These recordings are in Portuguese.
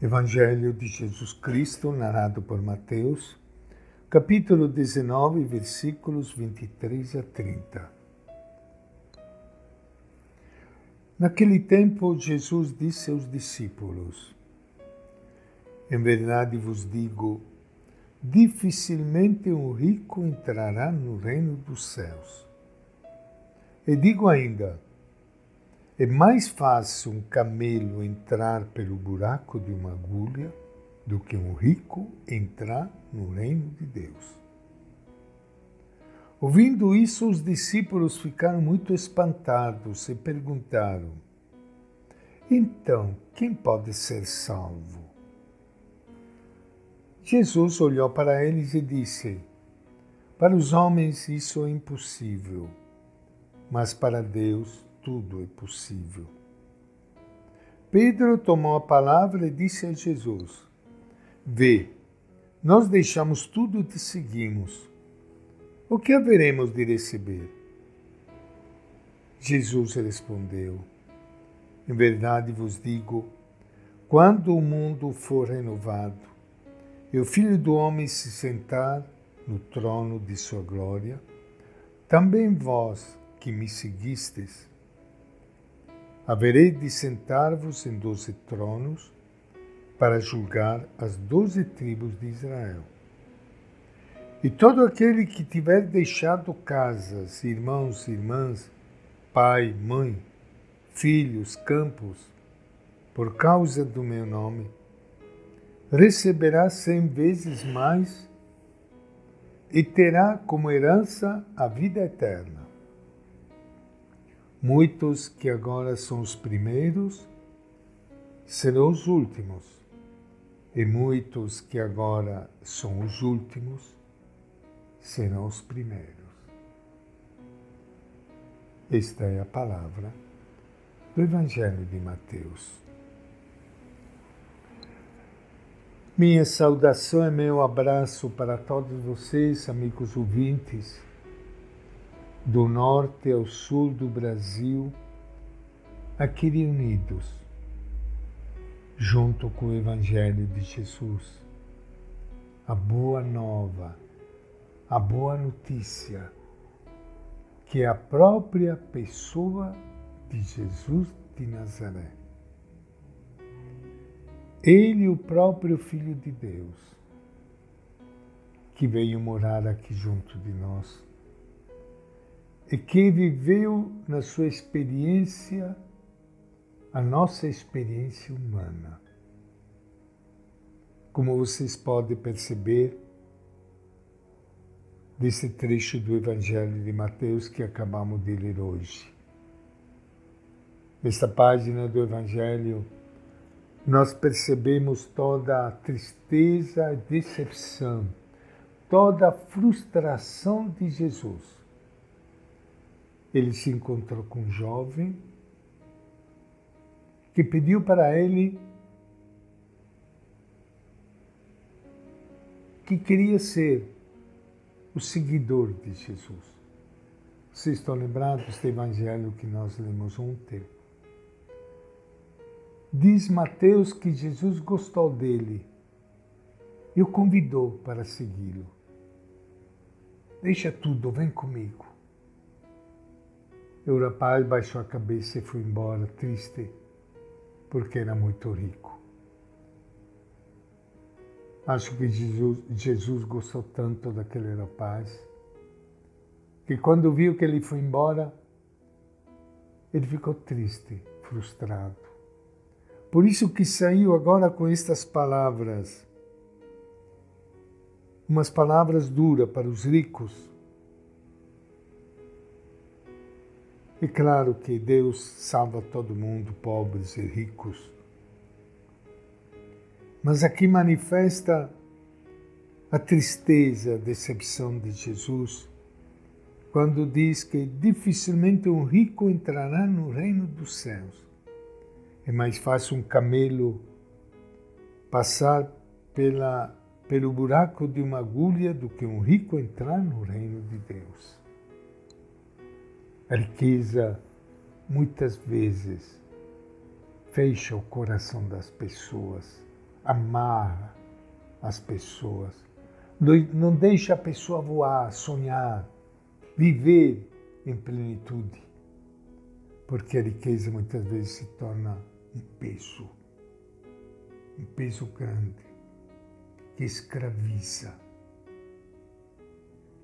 Evangelho de Jesus Cristo, narrado por Mateus, capítulo 19, versículos 23 a 30. Naquele tempo, Jesus disse aos discípulos: Em verdade vos digo, dificilmente um rico entrará no reino dos céus. E digo ainda, é mais fácil um camelo entrar pelo buraco de uma agulha do que um rico entrar no reino de Deus. Ouvindo isso, os discípulos ficaram muito espantados e perguntaram: Então, quem pode ser salvo? Jesus olhou para eles e disse: Para os homens isso é impossível, mas para Deus tudo é possível. Pedro tomou a palavra e disse a Jesus: Vê, nós deixamos tudo e te seguimos. O que haveremos de receber? Jesus respondeu: Em verdade vos digo, quando o mundo for renovado e o Filho do Homem se sentar no trono de sua glória, também vós que me seguistes, haverei de sentar-vos em doze tronos para julgar as doze tribos de Israel. E todo aquele que tiver deixado casas, irmãos, irmãs, pai, mãe, filhos, campos, por causa do meu nome, receberá cem vezes mais e terá como herança a vida eterna. Muitos que agora são os primeiros serão os últimos, e muitos que agora são os últimos serão os primeiros. Esta é a palavra do Evangelho de Mateus. Minha saudação e meu abraço para todos vocês, amigos ouvintes do norte ao sul do Brasil, aqui reunidos, junto com o Evangelho de Jesus. A boa nova, a boa notícia, que é a própria pessoa de Jesus de Nazaré. Ele, o próprio Filho de Deus, que veio morar aqui junto de nós e que viveu na sua experiência a nossa experiência humana. Como vocês podem perceber desse trecho do Evangelho de Mateus que acabamos de ler hoje. Nesta página do Evangelho, nós percebemos toda a tristeza e decepção, toda a frustração de Jesus ele se encontrou com um jovem que pediu para ele que queria ser o seguidor de Jesus. Vocês estão lembrados deste evangelho que nós lemos ontem? Diz Mateus que Jesus gostou dele e o convidou para segui-lo. Deixa tudo, vem comigo. O rapaz baixou a cabeça e foi embora, triste, porque era muito rico. Acho que Jesus, Jesus gostou tanto daquele rapaz que quando viu que ele foi embora, ele ficou triste, frustrado. Por isso que saiu agora com estas palavras, umas palavras duras para os ricos, E claro que Deus salva todo mundo, pobres e ricos. Mas aqui manifesta a tristeza, a decepção de Jesus, quando diz que dificilmente um rico entrará no reino dos céus. É mais fácil um camelo passar pela, pelo buraco de uma agulha do que um rico entrar no reino de Deus. A riqueza muitas vezes fecha o coração das pessoas amar as pessoas. Não deixa a pessoa voar, sonhar, viver em plenitude. Porque a riqueza muitas vezes se torna um peso, um peso grande, que escraviza.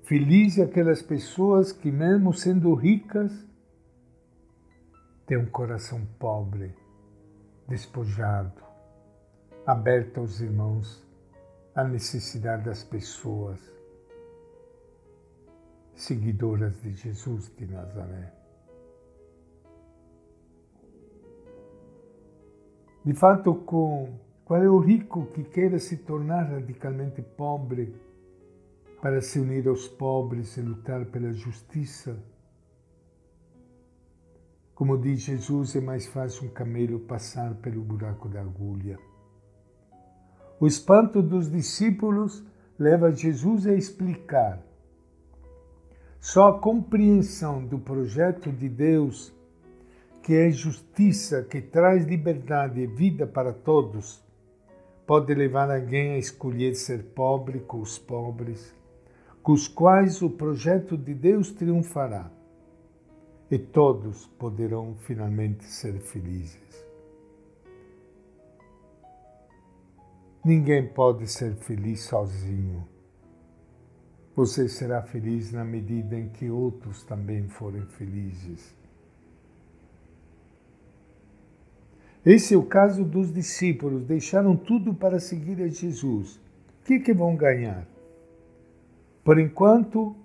Feliz aquelas pessoas que, mesmo sendo ricas, têm um coração pobre, despojado, aberto aos irmãos, à necessidade das pessoas, seguidoras de Jesus de Nazaré. De fato, com qual é o rico que queira se tornar radicalmente pobre para se unir aos pobres e lutar pela justiça? Como diz Jesus, é mais fácil um camelo passar pelo buraco da agulha. O espanto dos discípulos leva Jesus a explicar. Só a compreensão do projeto de Deus que é justiça, que traz liberdade e vida para todos, pode levar alguém a escolher ser pobre com os pobres, com os quais o projeto de Deus triunfará e todos poderão finalmente ser felizes. Ninguém pode ser feliz sozinho. Você será feliz na medida em que outros também forem felizes. Esse é o caso dos discípulos, deixaram tudo para seguir a Jesus. O que, que vão ganhar? Por enquanto,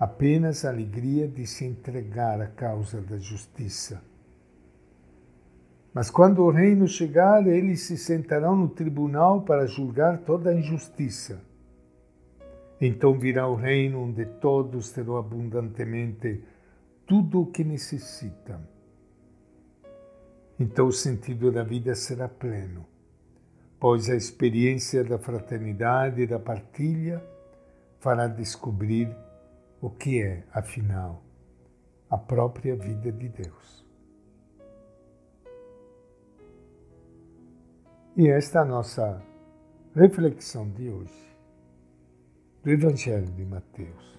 apenas a alegria de se entregar à causa da justiça. Mas quando o reino chegar, eles se sentarão no tribunal para julgar toda a injustiça. Então virá o reino onde todos terão abundantemente tudo o que necessitam então o sentido da vida será pleno, pois a experiência da fraternidade e da partilha fará descobrir o que é, afinal, a própria vida de Deus. E esta é a nossa reflexão de hoje, do Evangelho de Mateus.